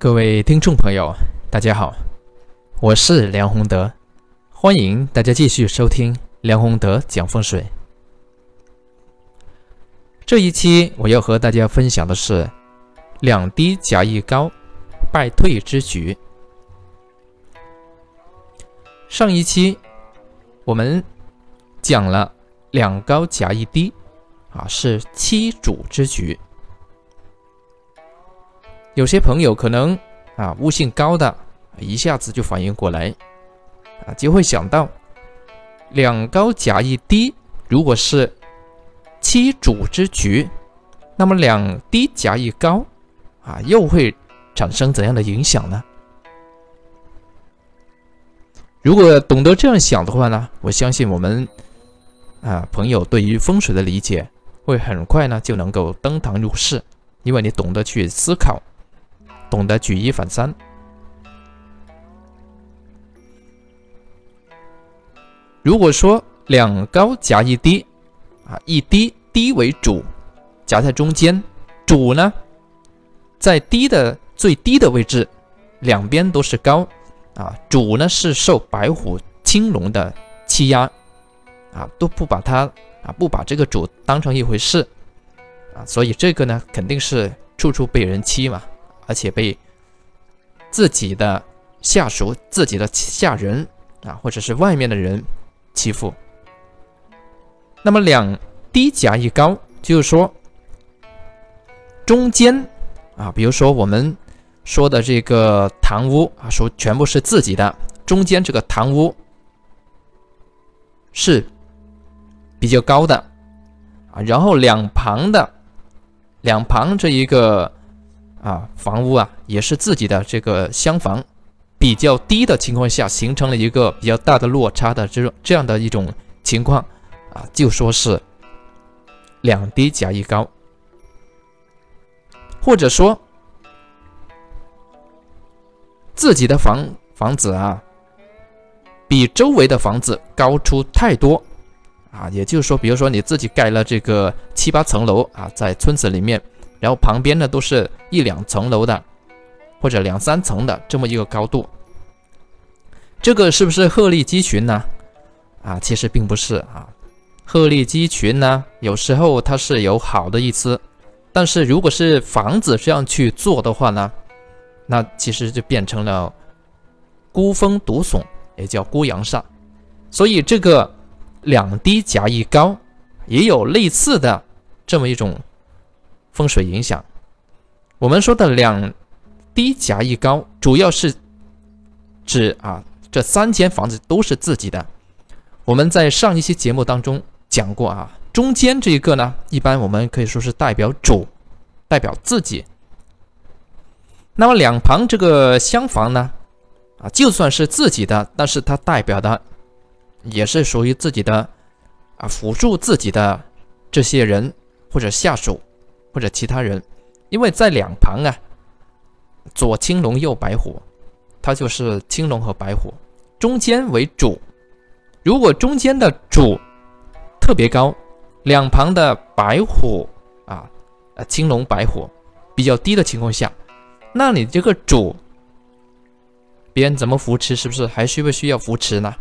各位听众朋友，大家好，我是梁宏德，欢迎大家继续收听梁宏德讲风水。这一期我要和大家分享的是两低夹一高，败退之局。上一期我们讲了两高夹一低，啊，是七主之局。有些朋友可能啊悟性高的，一下子就反应过来，啊就会想到两高夹一低，如果是七主之局，那么两低夹一高，啊又会产生怎样的影响呢？如果懂得这样想的话呢，我相信我们啊朋友对于风水的理解会很快呢就能够登堂入室，因为你懂得去思考。懂得举一反三。如果说两高夹一低，啊，一低低为主，夹在中间，主呢在低的最低的位置，两边都是高，啊，主呢是受白虎青龙的欺压，啊，都不把它啊不把这个主当成一回事，啊，所以这个呢肯定是处处被人欺嘛。而且被自己的下属、自己的下人啊，或者是外面的人欺负。那么两低夹一高，就是说中间啊，比如说我们说的这个堂屋啊，说全部是自己的，中间这个堂屋是比较高的啊，然后两旁的两旁这一个。啊，房屋啊，也是自己的这个厢房，比较低的情况下，形成了一个比较大的落差的这种这样的一种情况啊，就说是两低夹一高，或者说自己的房房子啊，比周围的房子高出太多啊，也就是说，比如说你自己盖了这个七八层楼啊，在村子里面。然后旁边呢都是一两层楼的，或者两三层的这么一个高度，这个是不是鹤立鸡群呢？啊，其实并不是啊，鹤立鸡群呢，有时候它是有好的意思，但是如果是房子这样去做的话呢，那其实就变成了孤峰独耸，也叫孤阳煞，所以这个两低夹一高也有类似的这么一种。风水影响，我们说的两低夹一高，主要是指啊，这三间房子都是自己的。我们在上一期节目当中讲过啊，中间这一个呢，一般我们可以说是代表主，代表自己。那么两旁这个厢房呢，啊，就算是自己的，但是它代表的也是属于自己的啊，辅助自己的这些人或者下属。或者其他人，因为在两旁啊，左青龙右白虎，它就是青龙和白虎，中间为主。如果中间的主特别高，两旁的白虎啊，呃青龙白虎比较低的情况下，那你这个主，别人怎么扶持？是不是还需不需要扶持呢？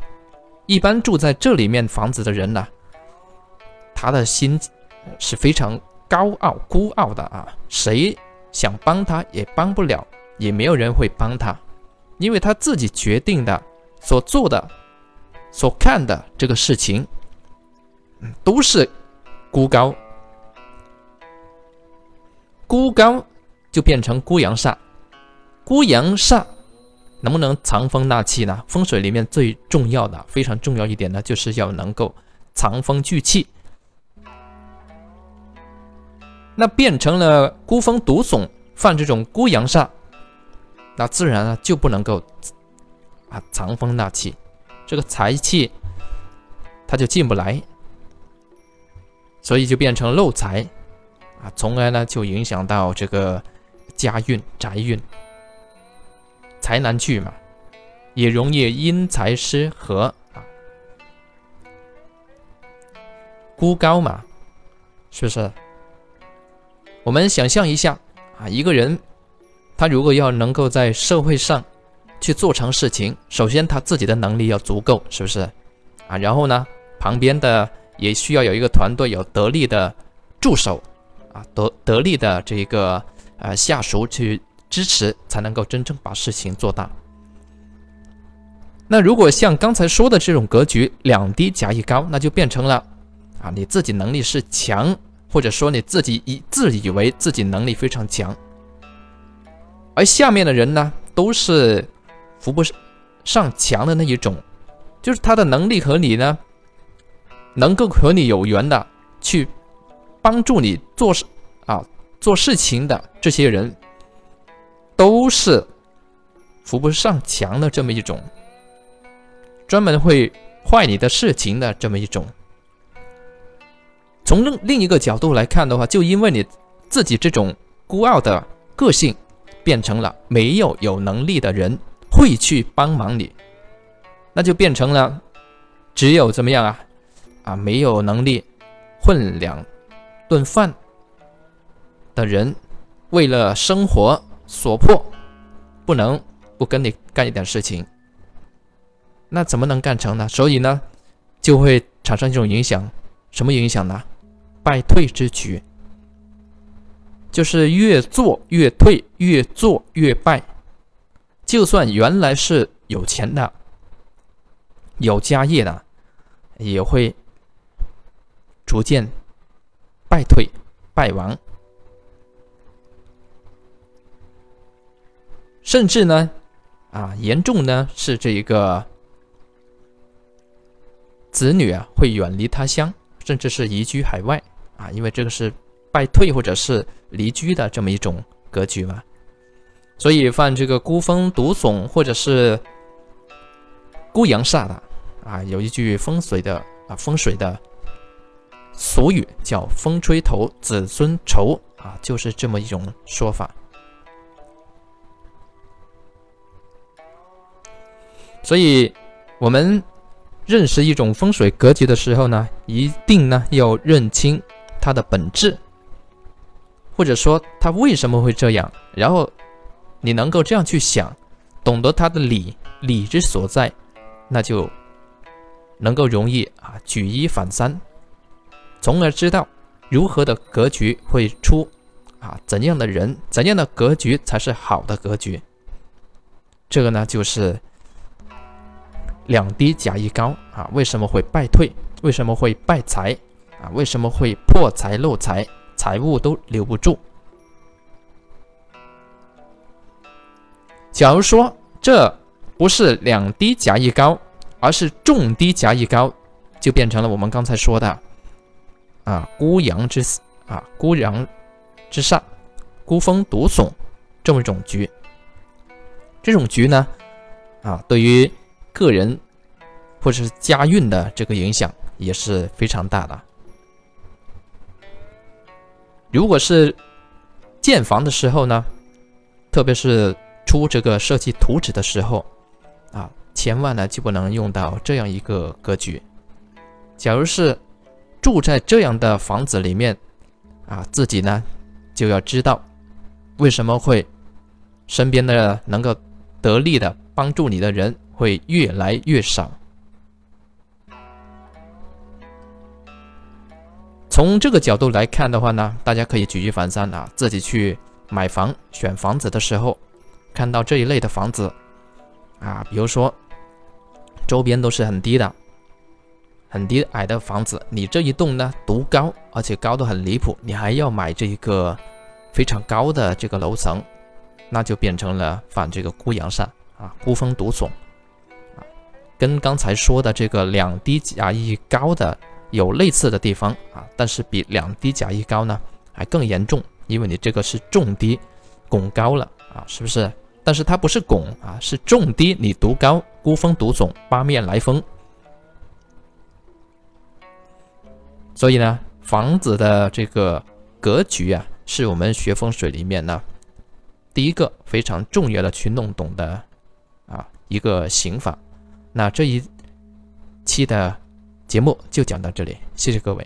一般住在这里面房子的人呢，他的心是非常。高傲孤傲的啊，谁想帮他也帮不了，也没有人会帮他，因为他自己决定的、所做的、所看的这个事情，都是孤高，孤高就变成孤阳煞，孤阳煞能不能藏风纳气呢？风水里面最重要的、非常重要一点呢，就是要能够藏风聚气。那变成了孤峰独耸，犯这种孤阳煞，那自然啊就不能够啊藏风纳气，这个财气它就进不来，所以就变成漏财啊，从而呢就影响到这个家运宅运，财难聚嘛，也容易因财失和啊，孤高嘛，是不是？我们想象一下啊，一个人他如果要能够在社会上去做成事情，首先他自己的能力要足够，是不是？啊，然后呢，旁边的也需要有一个团队，有得力的助手，啊，得得力的这个呃下属去支持，才能够真正把事情做大。那如果像刚才说的这种格局，两低夹一高，那就变成了啊，你自己能力是强，或者说你自己以自以为自己能力非常强，而下面的人呢，都是扶不上墙的那一种。就是他的能力和你呢，能够和你有缘的去帮助你做事啊做事情的这些人，都是扶不上墙的这么一种，专门会坏你的事情的这么一种。从另另一个角度来看的话，就因为你自己这种孤傲的个性，变成了没有有能力的人会去帮忙你。那就变成了，只有怎么样啊，啊，没有能力混两顿饭的人，为了生活所迫，不能不跟你干一点事情，那怎么能干成呢？所以呢，就会产生一种影响，什么影响呢？败退之局，就是越做越退，越做越败。就算原来是有钱的。有家业的也会逐渐败退、败亡，甚至呢，啊，严重呢是这一个子女啊会远离他乡，甚至是移居海外啊，因为这个是败退或者是离居的这么一种格局嘛，所以犯这个孤峰独耸或者是孤阳煞的。啊，有一句风水的啊风水的俗语叫“风吹头，子孙愁”啊，就是这么一种说法。所以，我们认识一种风水格局的时候呢，一定呢要认清它的本质，或者说它为什么会这样，然后你能够这样去想，懂得它的理理之所在，那就。能够容易啊举一反三，从而知道如何的格局会出啊怎样的人，怎样的格局才是好的格局。这个呢就是两低夹一高啊，为什么会败退？为什么会败财？啊，为什么会破财漏财？财物都留不住。假如说这不是两低夹一高。而是重低夹一高，就变成了我们刚才说的啊孤阳之啊孤阳之上，孤峰独耸这么一种局。这种局呢，啊对于个人或者是家运的这个影响也是非常大的。如果是建房的时候呢，特别是出这个设计图纸的时候啊。千万呢就不能用到这样一个格局。假如是住在这样的房子里面，啊，自己呢就要知道为什么会身边的能够得力的帮助你的人会越来越少。从这个角度来看的话呢，大家可以举一反三啊，自己去买房选房子的时候，看到这一类的房子啊，比如说。周边都是很低的、很低矮的房子，你这一栋呢独高，而且高的很离谱，你还要买这一个非常高的这个楼层，那就变成了反这个孤阳煞啊，孤峰独耸，跟刚才说的这个两低夹一高的有类似的地方啊，但是比两低夹一高呢还更严重，因为你这个是重低拱高了啊，是不是？但是它不是拱啊，是重低你独高，孤峰独耸，八面来风。所以呢，房子的这个格局啊，是我们学风水里面呢第一个非常重要的去弄懂的啊一个刑法。那这一期的节目就讲到这里，谢谢各位。